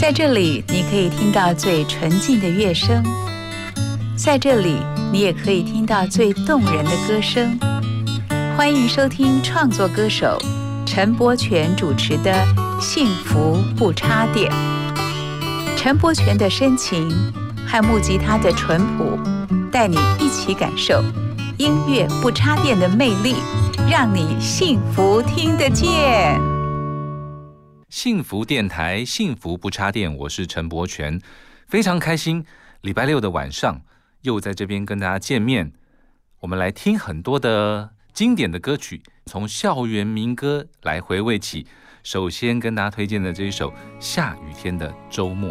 在这里，你可以听到最纯净的乐声；在这里，你也可以听到最动人的歌声。欢迎收听创作歌手陈柏权主持的《幸福不插电》。陈柏权的深情和木吉他的淳朴，带你一起感受音乐不插电的魅力，让你幸福听得见。幸福电台，幸福不插电，我是陈柏权，非常开心，礼拜六的晚上又在这边跟大家见面，我们来听很多的经典的歌曲，从校园民歌来回味起。首先跟大家推荐的这一首《下雨天的周末》。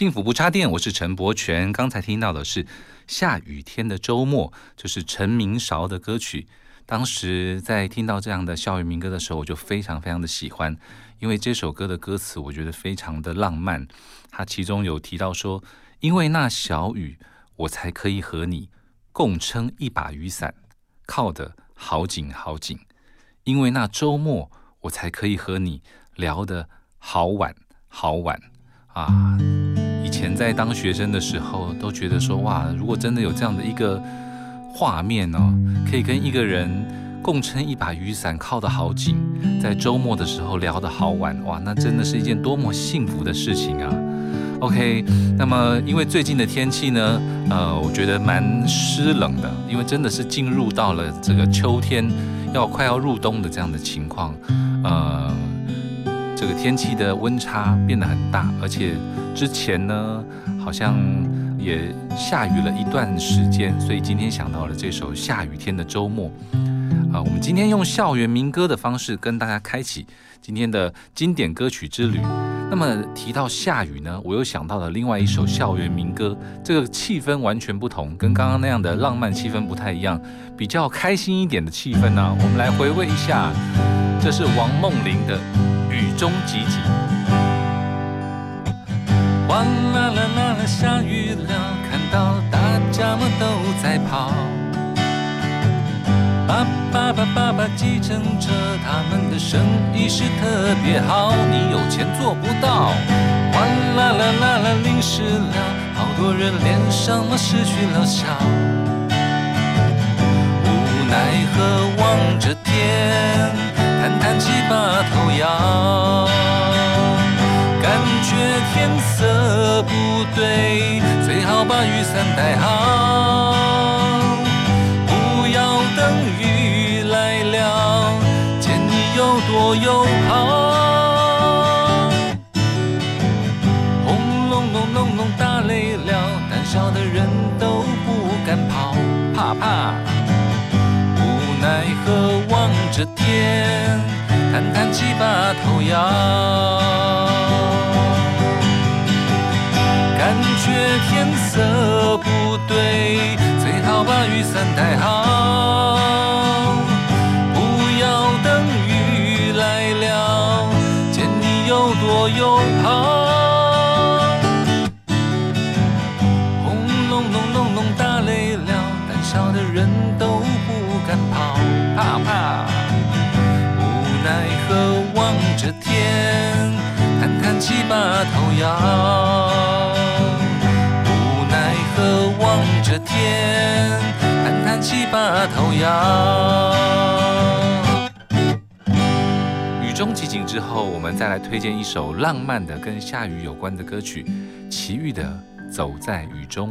幸福不插电，我是陈柏权。刚才听到的是《下雨天的周末》，就是陈明韶的歌曲。当时在听到这样的校园民歌的时候，我就非常非常的喜欢，因为这首歌的歌词我觉得非常的浪漫。它其中有提到说：“因为那小雨，我才可以和你共撑一把雨伞，靠得好紧好紧；因为那周末，我才可以和你聊得好晚好晚啊。”在当学生的时候，都觉得说哇，如果真的有这样的一个画面哦，可以跟一个人共撑一把雨伞，靠得好紧，在周末的时候聊得好晚，哇，那真的是一件多么幸福的事情啊！OK，那么因为最近的天气呢，呃，我觉得蛮湿冷的，因为真的是进入到了这个秋天，要快要入冬的这样的情况，呃。这个天气的温差变得很大，而且之前呢好像也下雨了一段时间，所以今天想到了这首《下雨天的周末》啊，我们今天用校园民歌的方式跟大家开启今天的经典歌曲之旅。那么提到下雨呢，我又想到了另外一首校园民歌，这个气氛完全不同，跟刚刚那样的浪漫气氛不太一样，比较开心一点的气氛呢。我们来回味一下，这是王梦玲的《雨中集锦》。哗啦啦啦啦，下雨了，看到大家们都在跑。爸爸爸爸爸，计程车他们的生意是特别好，你有钱做不到。哗啦啦啦啦，淋湿了，好多人脸上失去了笑。无奈何望着天，叹叹气把头摇，感觉天色不对，最好把雨伞带好。不要等雨来了，见你有多友好，轰隆隆隆隆打雷了，胆小的人都不敢跑，怕怕。无奈何望着天，叹叹气把头摇，感觉天色不对，最好把雨伞带好。着天，叹叹气把头摇。无奈何望着天，叹叹气把头摇。雨中集锦之后，我们再来推荐一首浪漫的跟下雨有关的歌曲，齐豫的《走在雨中》。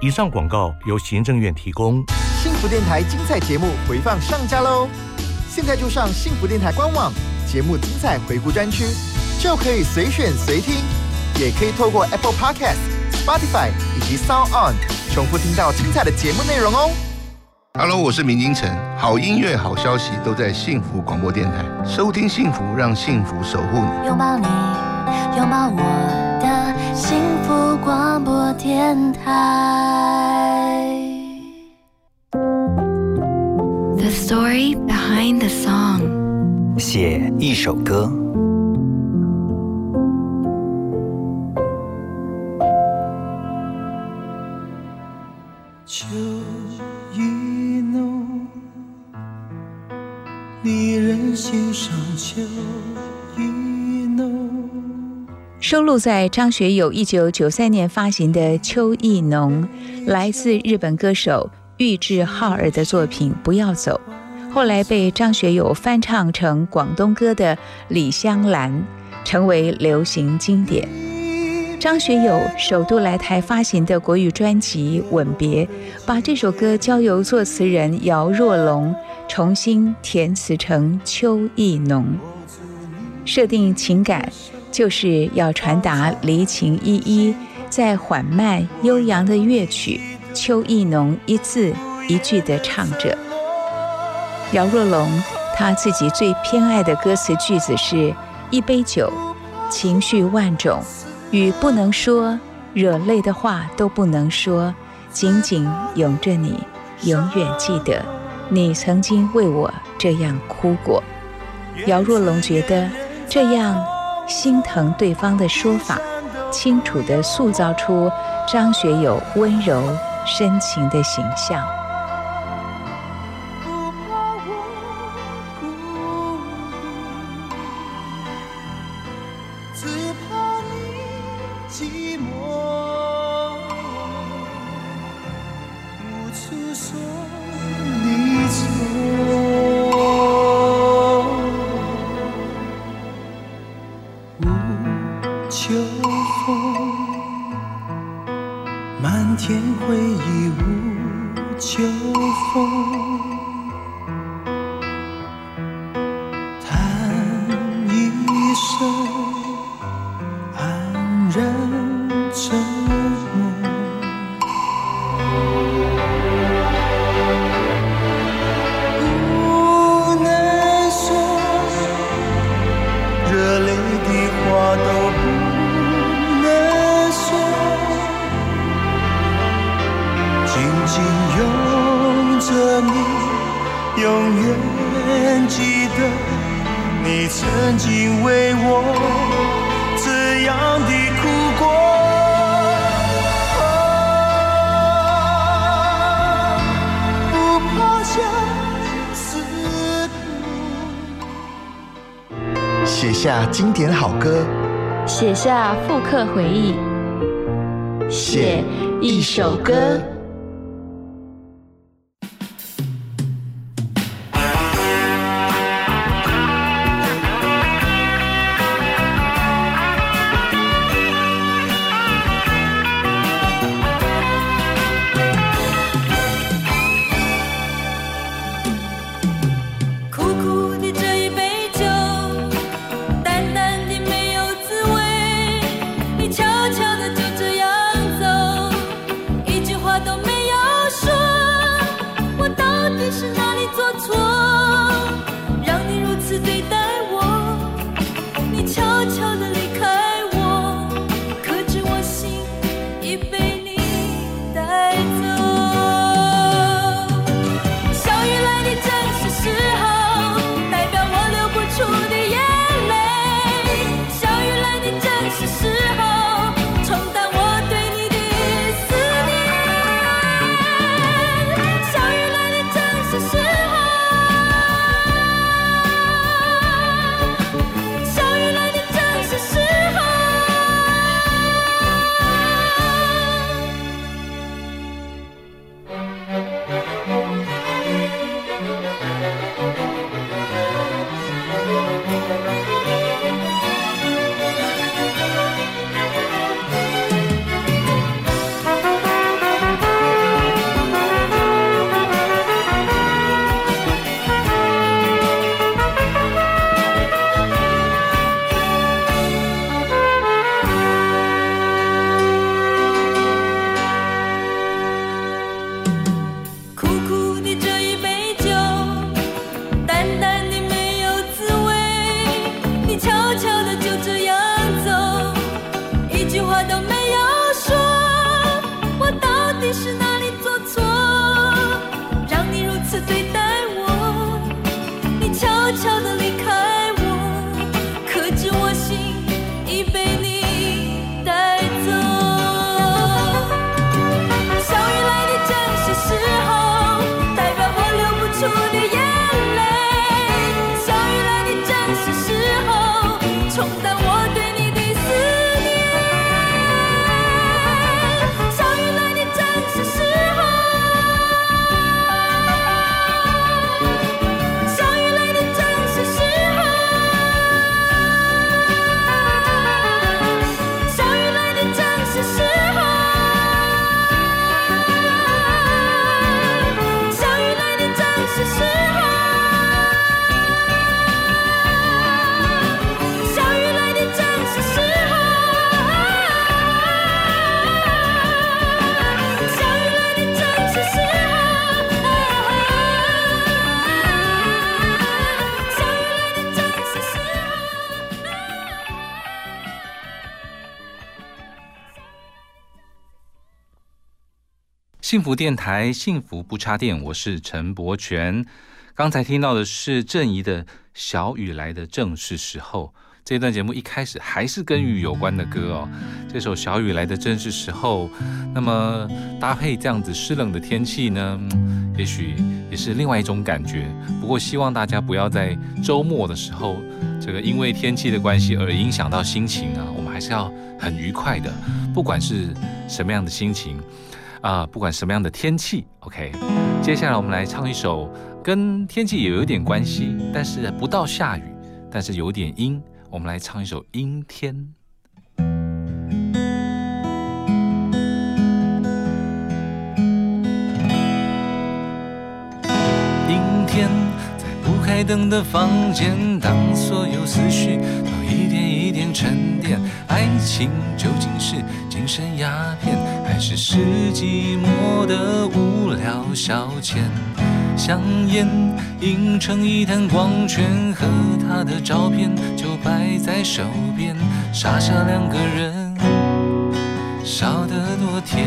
以上广告由行政院提供。幸福电台精彩节目回放上架喽！现在就上幸福电台官网节目精彩回顾专区，就可以随选随听，也可以透过 Apple Podcast、Spotify 以及 Sound On 重复听到精彩的节目内容哦。Hello，我是明金城，好音乐、好消息都在幸福广播电台，收听幸福，让幸福守护你，拥抱你，拥抱我的。幸福广播电台。The story behind the song。写一首歌。秋意浓，离人心上秋。收录在张学友一九九三年发行的《秋意浓》，来自日本歌手玉置浩二的作品《不要走》，后来被张学友翻唱成广东歌的《李香兰》，成为流行经典。张学友首度来台发行的国语专辑《吻别》，把这首歌交由作词人姚若龙重新填词成《秋意浓》，设定情感。就是要传达离情依依，在缓慢悠扬的乐曲《秋意浓》一字一句地唱着。姚若龙他自己最偏爱的歌词句子是：一杯酒，情绪万种，与不能说，惹泪的话都不能说，紧紧拥着你，永远记得你曾经为我这样哭过。姚若龙觉得这样。心疼对方的说法，清楚地塑造出张学友温柔深情的形象。下经典好歌，写下复刻回忆，写一首歌。幸福电台，幸福不插电，我是陈柏权。刚才听到的是郑怡的《小雨来的正是时候》。这段节目一开始还是跟雨有关的歌哦，这首《小雨来的正是时候》，那么搭配这样子湿冷的天气呢，也许也是另外一种感觉。不过希望大家不要在周末的时候，这个因为天气的关系而影响到心情啊，我们还是要很愉快的，不管是什么样的心情。啊、不管什么样的天气，OK。接下来我们来唱一首跟天气也有点关系，但是不到下雨，但是有点阴。我们来唱一首《阴天》。阴天，在不开灯的房间，当所有思绪都一点一点沉淀，爱情究竟是精神鸦片，还是世纪末的无聊消遣？香烟映成一滩光圈，和他的照片就摆在手边，傻傻两个人，笑得多甜。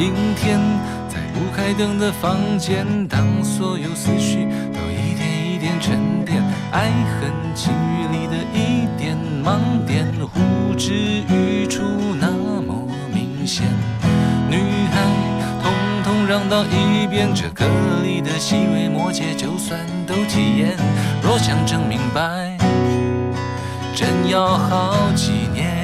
阴天，在不开灯的房间，当所有思绪都一点一点沉淀，爱恨情欲里的一点盲点，呼之欲出那么明显。女孩通通让到一边，这歌里的细微末节，就算都体验。若想真明白，真要好几年。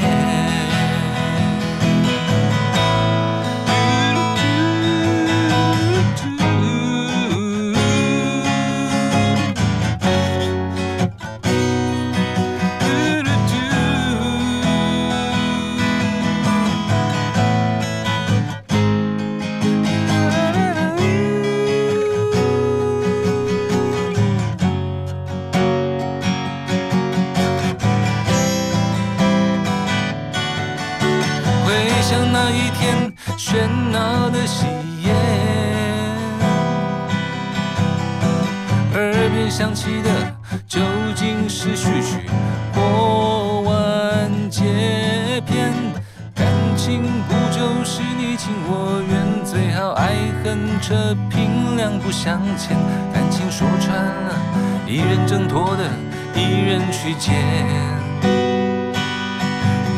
想起的究竟是序曲或完结篇？感情不就是你情我愿，最好爱恨扯平，两不相欠。感情说穿了，一人挣脱的，一人去捡。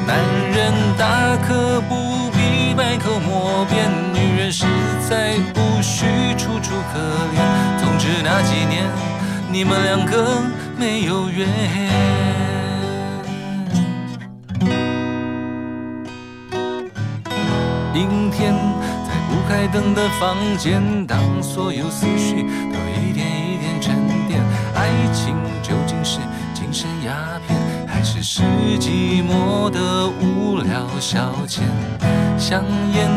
男人大可不必百口莫辩，女人实在无需楚楚可怜。总之那几年，你们两个没有缘。阴天，在不开灯的房间，当所有思绪都一点一点沉淀，爱情究竟是精神鸦片？还是是寂寞的无聊消遣，香烟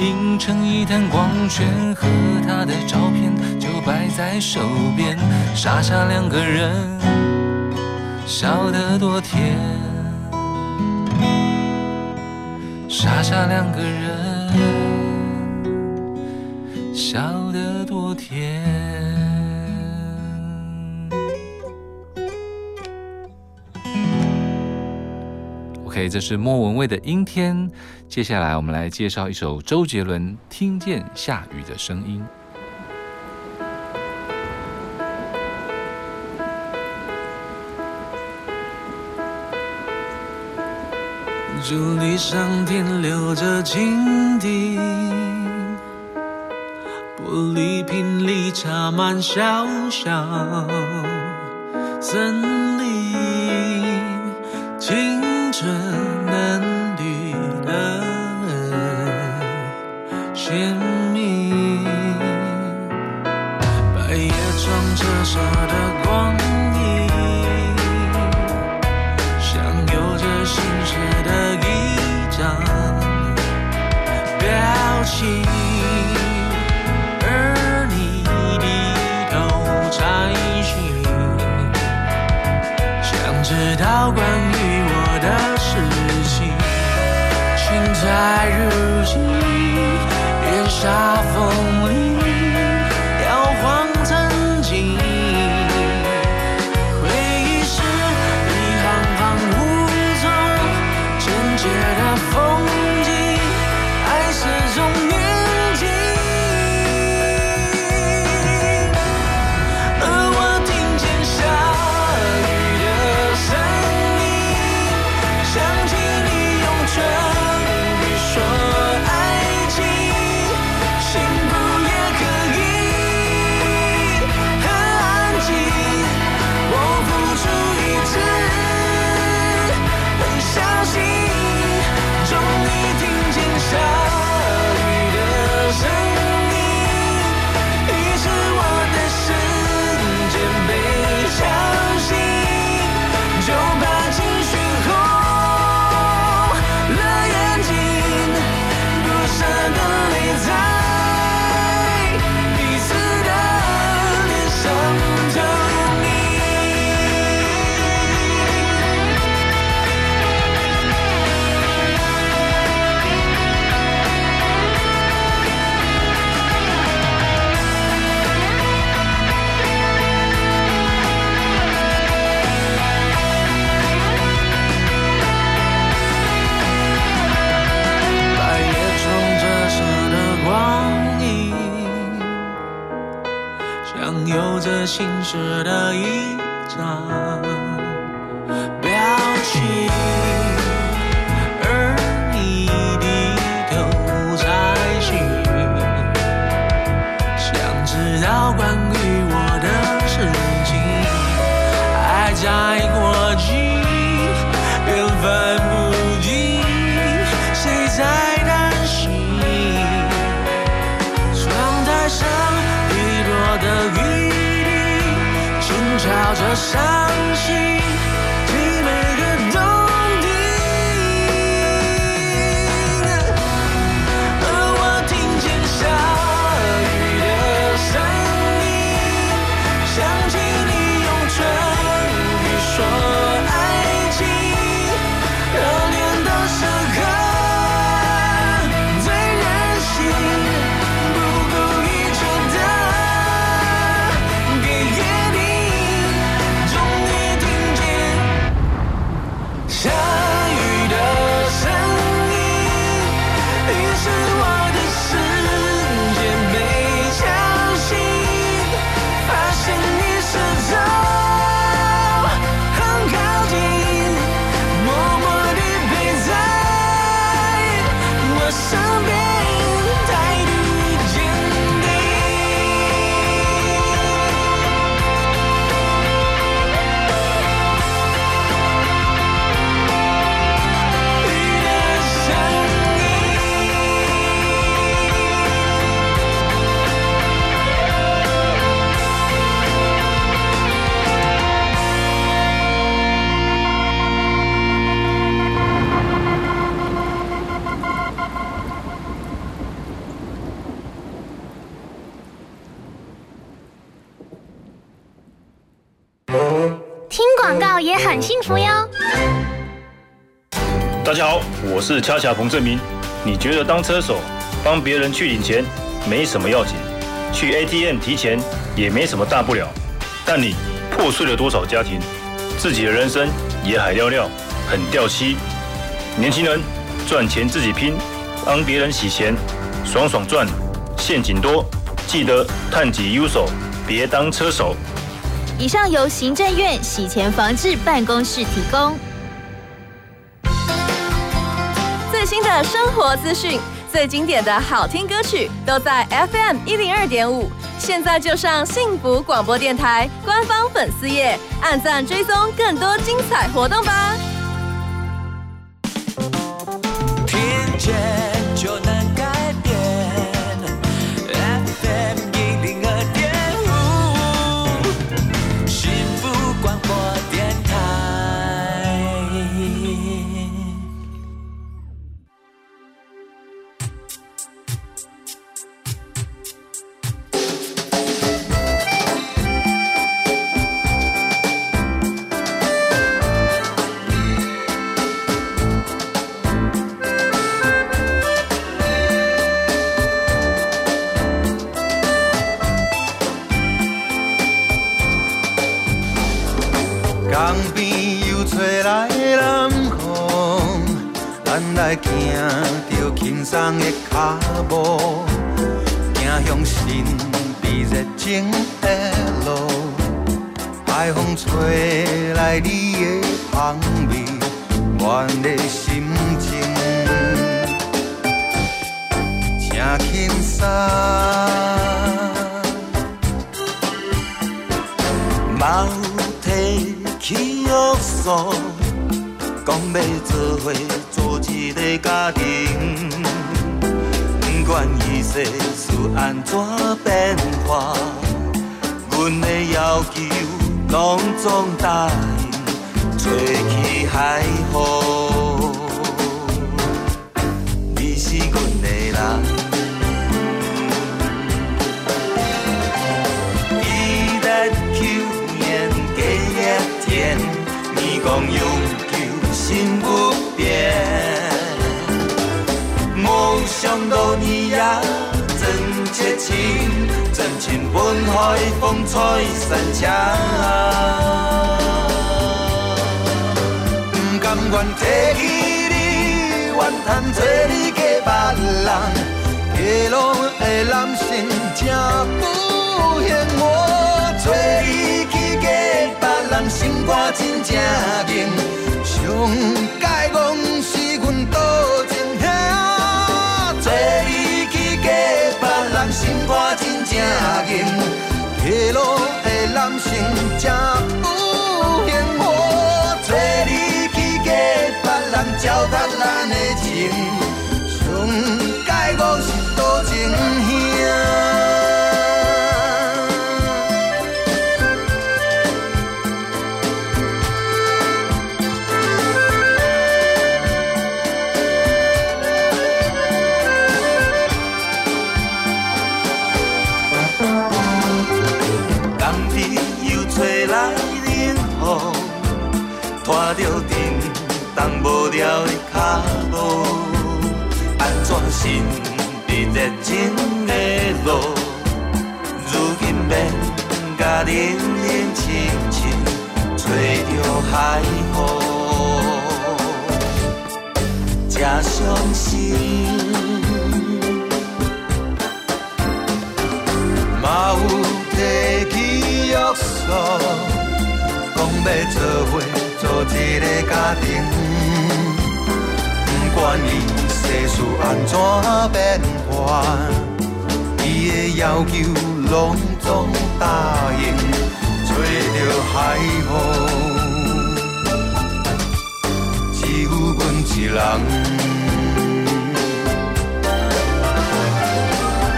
映成一滩光圈，和他的照片摆在手边，傻傻两个人，笑得多甜，傻傻两个人，笑得多甜。OK，这是莫文蔚的《阴天》。接下来我们来介绍一首周杰伦《听见下雨的声音》。竹篱上停留着蜻蜓，玻璃瓶里插满小小森林，青春嫩绿的鲜明，百叶窗折射的光心事的一张表情而你低头拆信想知道关于我的事情爱在伤心，广告也很幸福哟。大家好，我是恰恰彭正明。你觉得当车手帮别人去领钱没什么要紧，去 ATM 提钱也没什么大不了，但你破碎了多少家庭，自己的人生也海尿尿，很掉漆。年轻人赚钱自己拼，帮别人洗钱，爽爽赚，陷阱多，记得探己优手，别当车手。以上由行政院洗钱防治办公室提供。最新的生活资讯，最经典的好听歌曲，都在 FM 一零二点五。现在就上幸福广播电台官方粉丝页，按赞追踪更多精彩活动吧。听见就能着轻松的脚步，行向神秘热情的路。海风吹来你的香味，阮的心情正轻松。忙提起约束，讲要做伙做一个家庭，管伊世事安怎变化，阮的要求拢总答应，做起海风，你是阮的人。依然求年加一天，你讲永久心不变。梦想多年呀，情，真情本海风吹散枪。不甘愿提起你，怨叹做你的别人。街路的男性真不幸我，做你去嫁别人，心肝真正硬。上该讲是阮多我，真正硬。街路的男性真不幸我，做你去嫁别人，糟蹋咱的情。上界五是多情秘热情的路？如今免甲冷冷清清吹着海风。才伤心，嘛有提起约束，讲要做伙做一个家庭。不管伊世事安怎变，伊的要求拢总答应，找着海风。一人，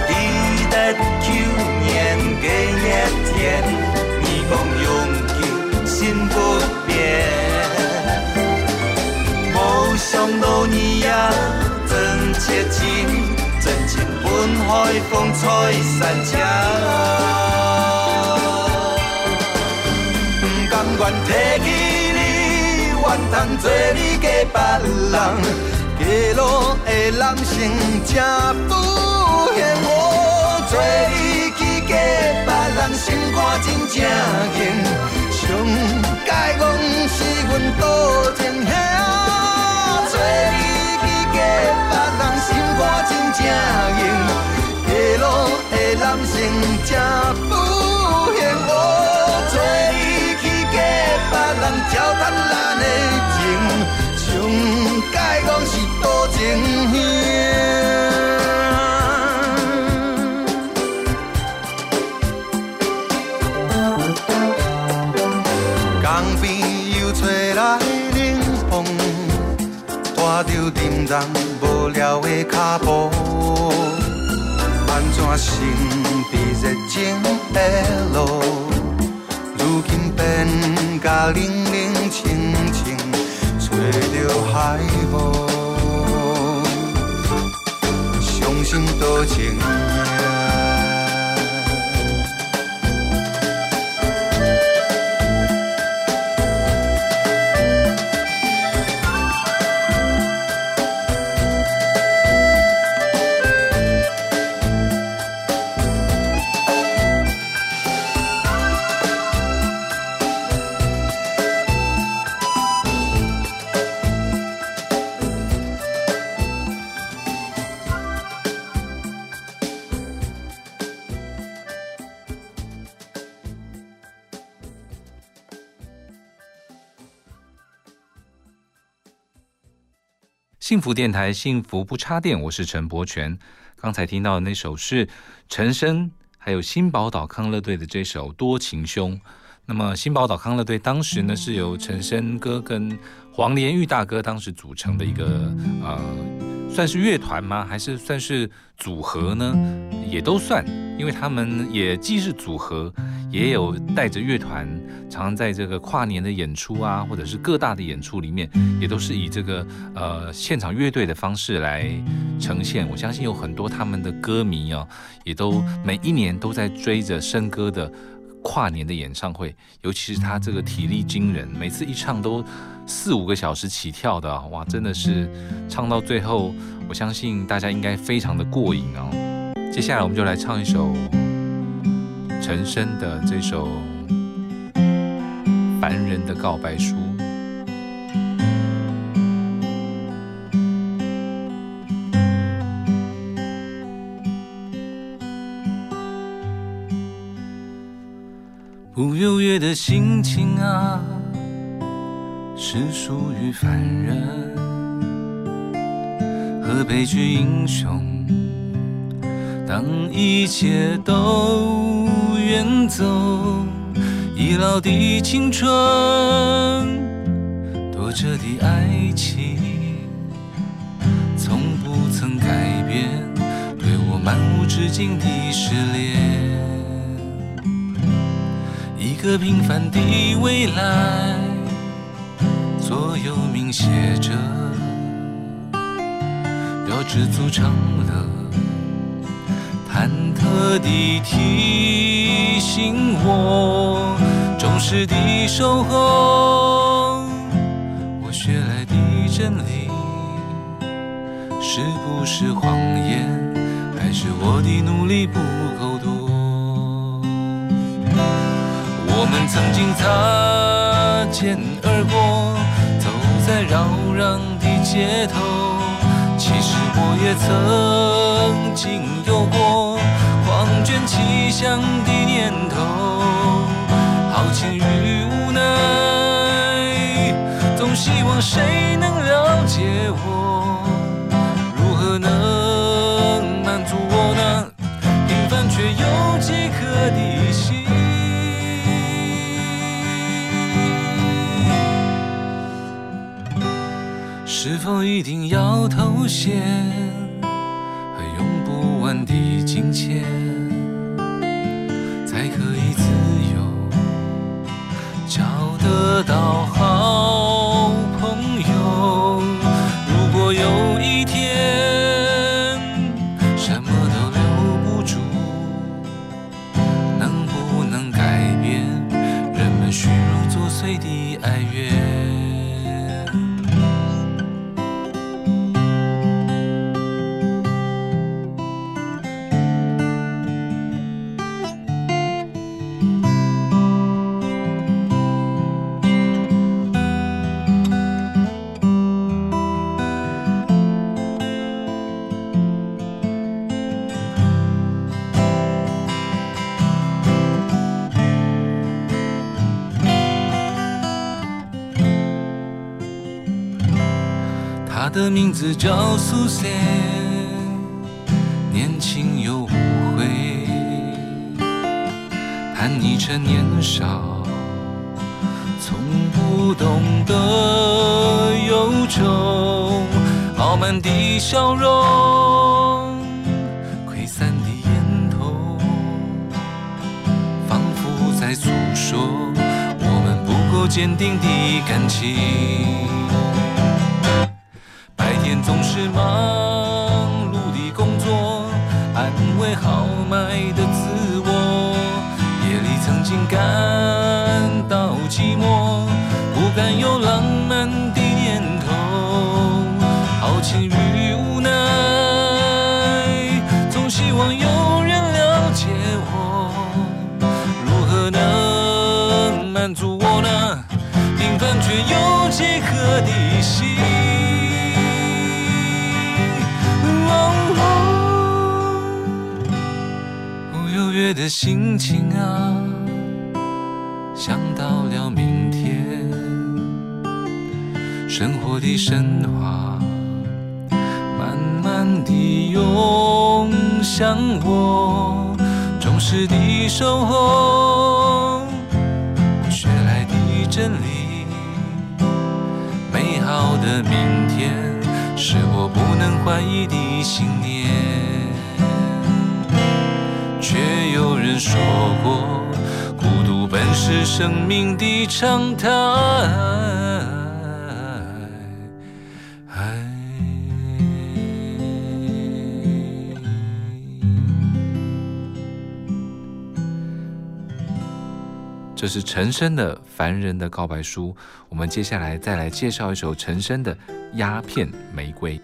伊在求年过一天，年光永久心不变。无上路年夜真切情，真海风吹散车。不甘愿提起。愿通做你嫁别人，街路的男性真不幸我做你去嫁别人，心肝真正硬。上该讲是阮多情兄，做你去嫁别人，心肝真正性真不嫌我做你去嫁别人，糟蹋咱的。该讲是多情兄，江边又吹来冷风，带着沉重无聊的脚步，安怎神秘热情的路，如今变甲冷冷清清。吹着海风，伤心多情。福电台，幸福不插电，我是陈柏权。刚才听到的那首是陈升，还有新宝岛康乐队的这首《多情兄》。那么新宝岛康乐队当时呢，是由陈升哥跟黄连玉大哥当时组成的一个呃，算是乐团吗？还是算是组合呢？也都算，因为他们也既是组合。也有带着乐团，常常在这个跨年的演出啊，或者是各大的演出里面，也都是以这个呃现场乐队的方式来呈现。我相信有很多他们的歌迷哦，也都每一年都在追着生哥的跨年的演唱会，尤其是他这个体力惊人，每次一唱都四五个小时起跳的，哇，真的是唱到最后，我相信大家应该非常的过瘾哦。接下来我们就来唱一首。陈升的这首《凡人的告白书》，不优越的心情啊，是属于凡人和悲剧英雄。当一切都。远走，已老的青春，多着的爱情，从不曾改变，对我漫无止境的失恋。一个平凡的未来，座右铭写着，要知足常乐。忐忑地提醒我，忠实的守候，我学来的真理，是不是谎言，还是我的努力不够多？我们曾经擦肩而过，走在扰攘的街头。其实我也曾经有过狂卷奇想的念头，豪情与无奈，总希望谁能了解我，否一定要头衔和用不完的金钱，才可以自由找得到的名字叫苏珊，年轻又无悔，叛逆成年少，从不懂得忧愁，傲慢的笑容，溃散的烟头，仿佛在诉说我们不够坚定的感情。总是忙碌的工作，安慰豪迈的自我。夜里曾经感到寂寞，不敢有浪漫的念头。豪情的心情啊，想到了明天，生活的神话，慢慢地涌向我，忠实地守候，我学来的真理，美好的明天，是我不能怀疑的信念。却有人说过，孤独本是生命的常态。这是陈升的《凡人的告白书》，我们接下来再来介绍一首陈升的《鸦片玫瑰》。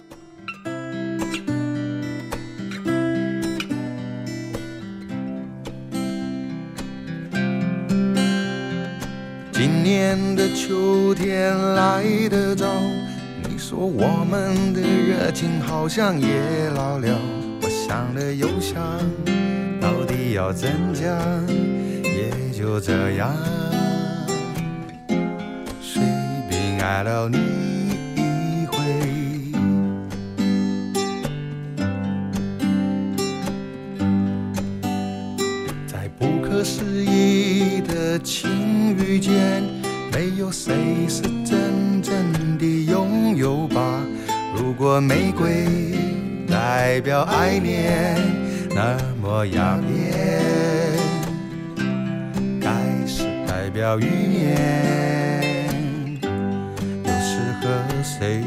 年的秋天来得早，你说我们的热情好像也老了。我想了又想，到底要怎样？也就这样，谁比爱了你玫瑰代表爱恋那么耀眼，该是代表欲念，又适合谁？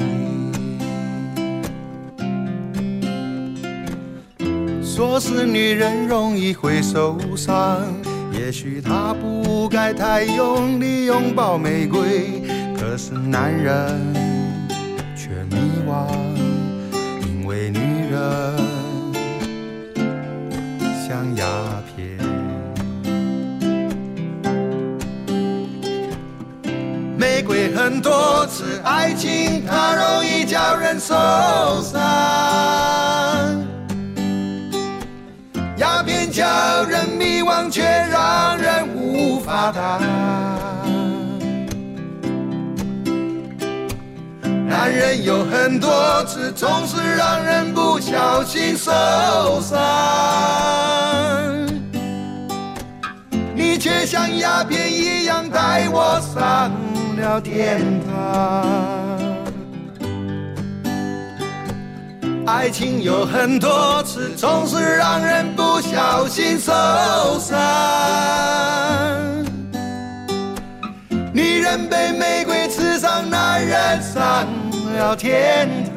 说是女人容易会受伤，也许她不该太用力拥抱玫瑰，可是男人像鸦片。玫瑰很多次，爱情它容易叫人受伤。鸦片叫人迷惘，却让人无法谈。男人有很多次，总是让人不小心受伤。你却像鸦片一样带我上了天堂。爱情有很多次，总是让人不小心受伤。女人被玫瑰刺伤，男人伤了天堂。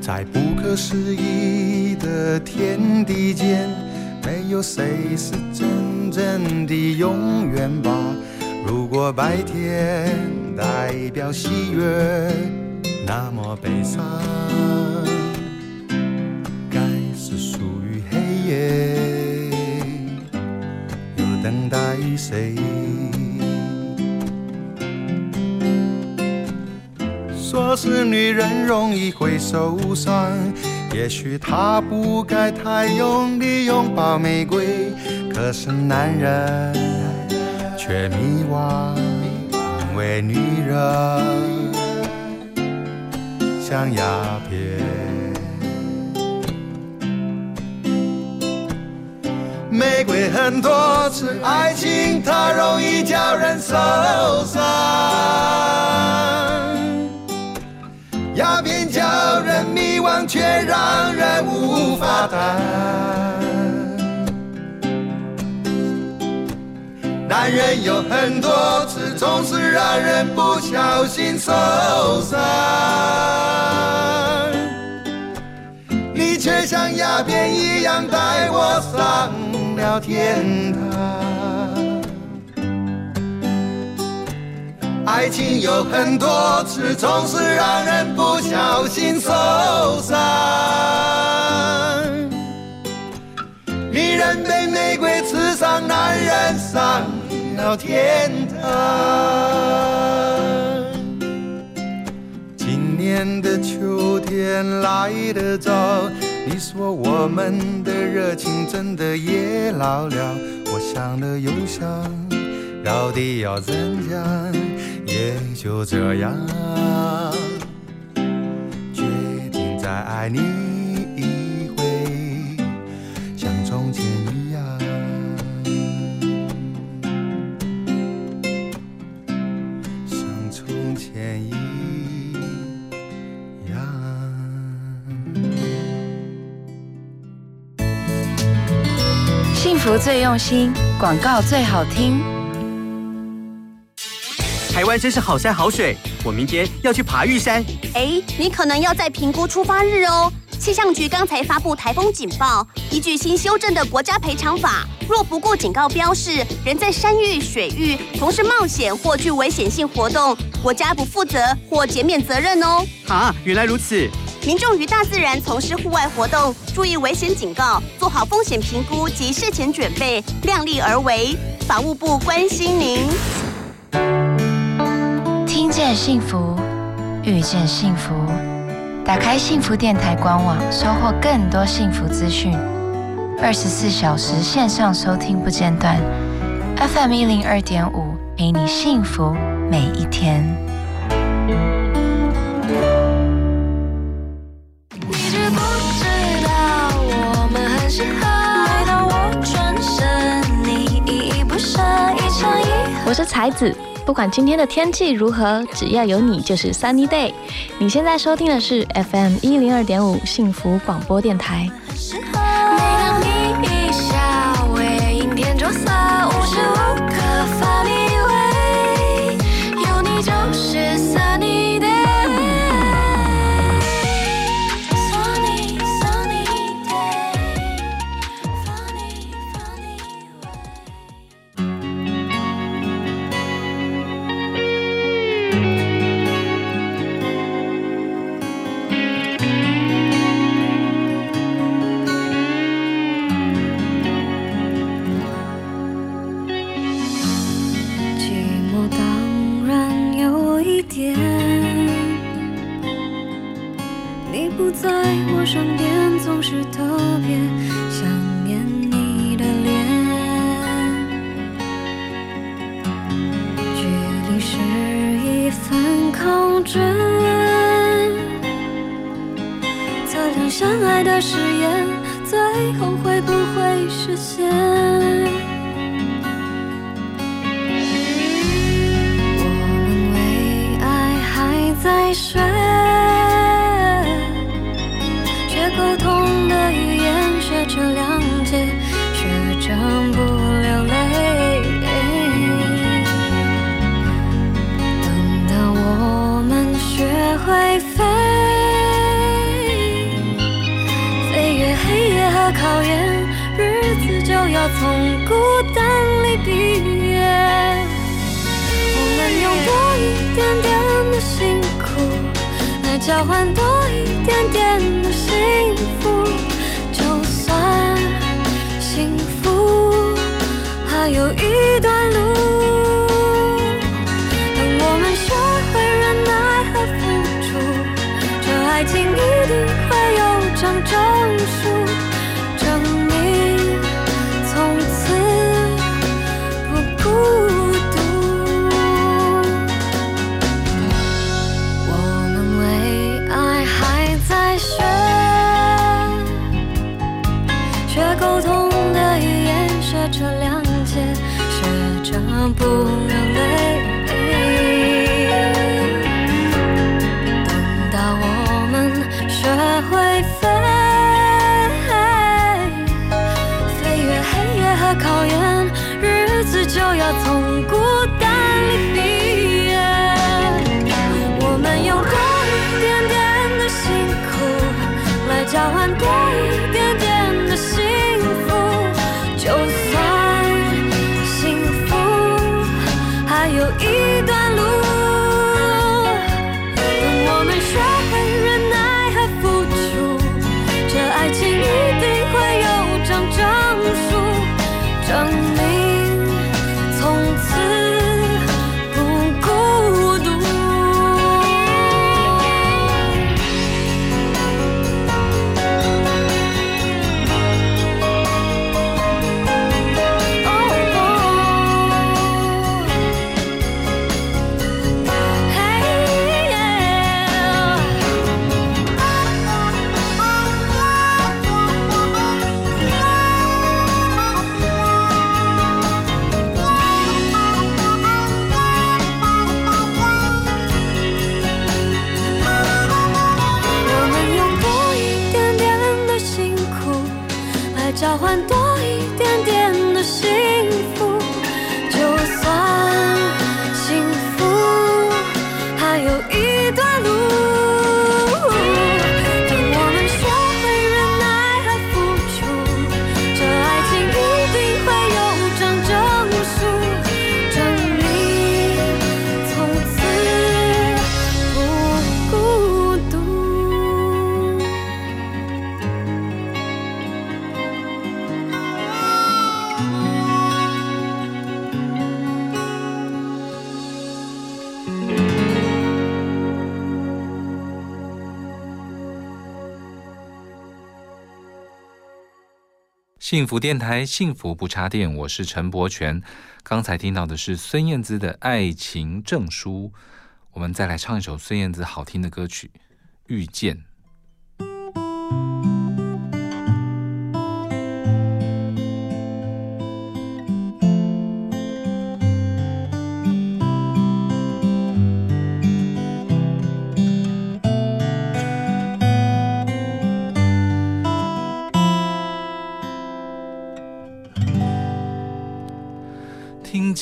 在不可思议的天地间，没有谁是真正的永远吧。如果白天代表喜悦，那么悲伤该是属于黑夜，又等待谁？说是女人容易会受伤，也许她不该太用力拥抱玫瑰，可是男人却迷惘，因为女人像鸦片。玫瑰很多次，爱情它容易叫人受伤。鸦片叫人迷惘，却让人无法谈。男人有很多次，总是让人不小心受伤。你却像鸦片一样带我上了天堂。爱情有很多次，总是让人不小心受伤。女人被玫瑰刺伤，男人伤到天堂。今年的秋天来得早，你说我们的热情真的也老了。我想了又想，到底要怎样？也就这样，决定再爱你幸福最用心，广告最好听。台湾真是好山好水，我明天要去爬玉山。哎，你可能要再评估出发日哦。气象局刚才发布台风警报，依据新修正的国家赔偿法，若不顾警告标示，人在山域、水域从事冒险或具危险性活动，国家不负责或减免责任哦。啊，原来如此。民众于大自然从事户外活动，注意危险警告，做好风险评估及事前准备，量力而为。法务部关心您。听见幸福，遇见幸福。打开幸福电台官网，收获更多幸福资讯。二十四小时线上收听不间断，FM 一零二点五，陪你幸福每一天。才子，不管今天的天气如何，只要有你就是 Sunny Day。你现在收听的是 FM 一零二点五幸福广播电台。的誓言最后会不会实现？我们为爱还在睡从孤单里毕业我们用多一点点的辛苦来交换多一点点的幸福电台，幸福不插电，我是陈柏权。刚才听到的是孙燕姿的《爱情证书》，我们再来唱一首孙燕姿好听的歌曲《遇见》。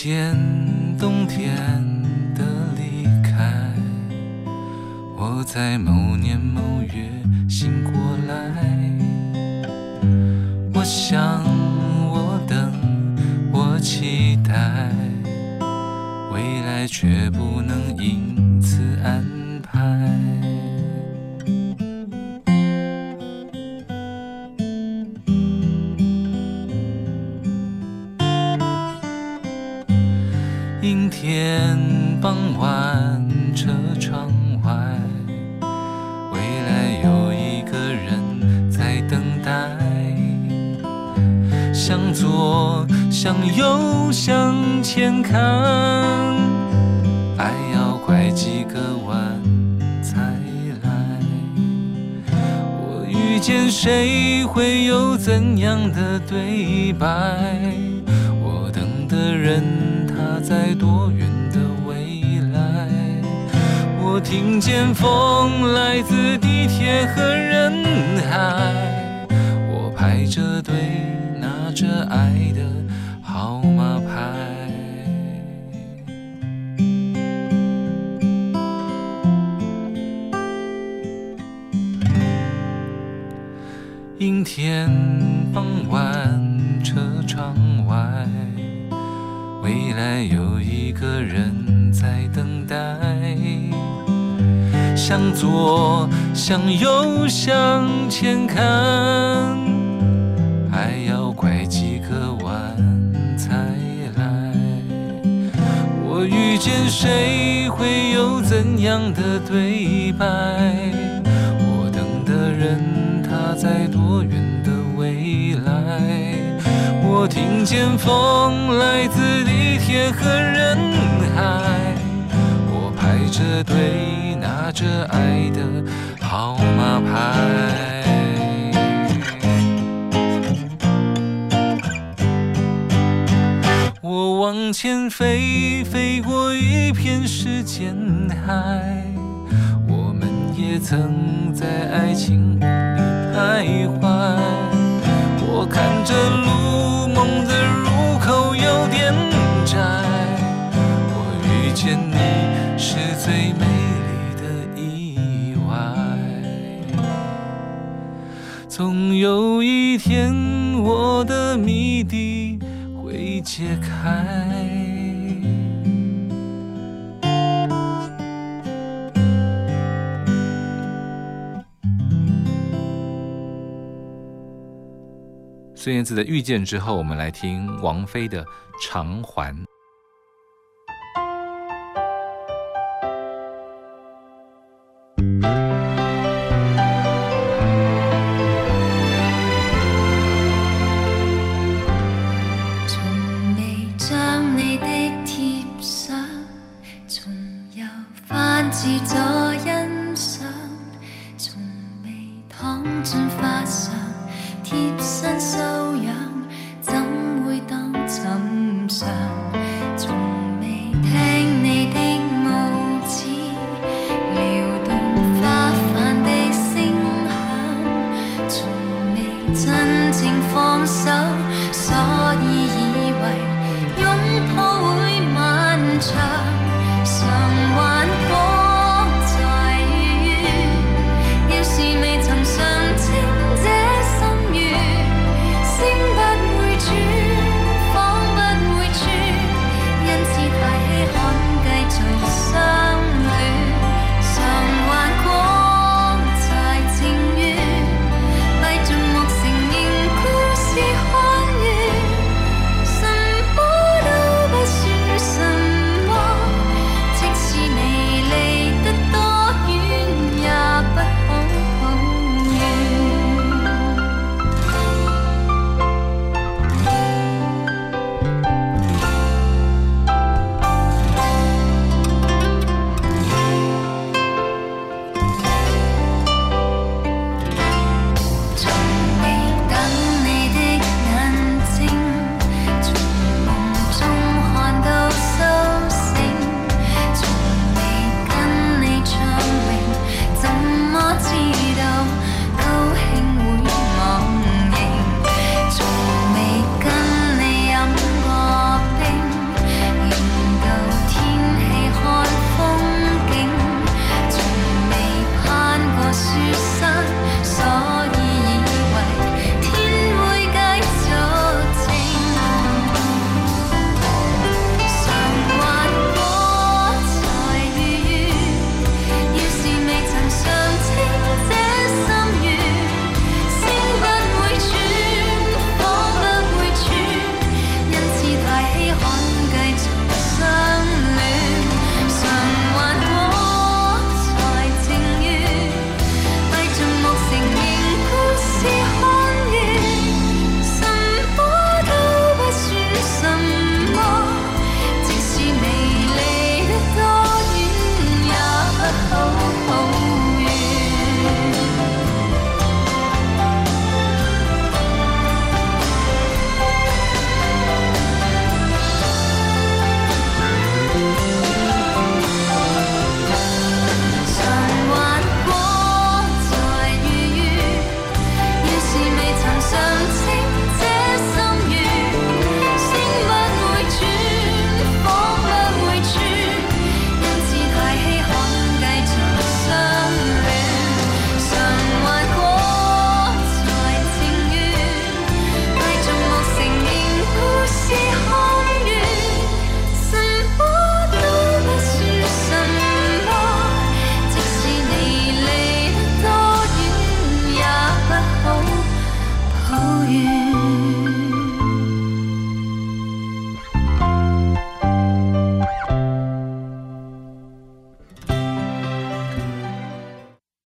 见冬天的离开，我在某年某月。个人在等待。向左，向右，向前看，还要拐几个弯才来。我遇见谁会有怎样的对白？我等的人他在多远的未来？我听见风来自地铁和人海，我排着队拿着爱的号码牌。我往前飞，飞过一片时间海。我们也曾在爱情里徘徊。我看着路，梦的入口有点最美丽的意外。总有一天，我的谜底会解开。孙燕姿的《遇见》之后，我们来听王菲的《偿还》。你的貼相，重遊翻至左一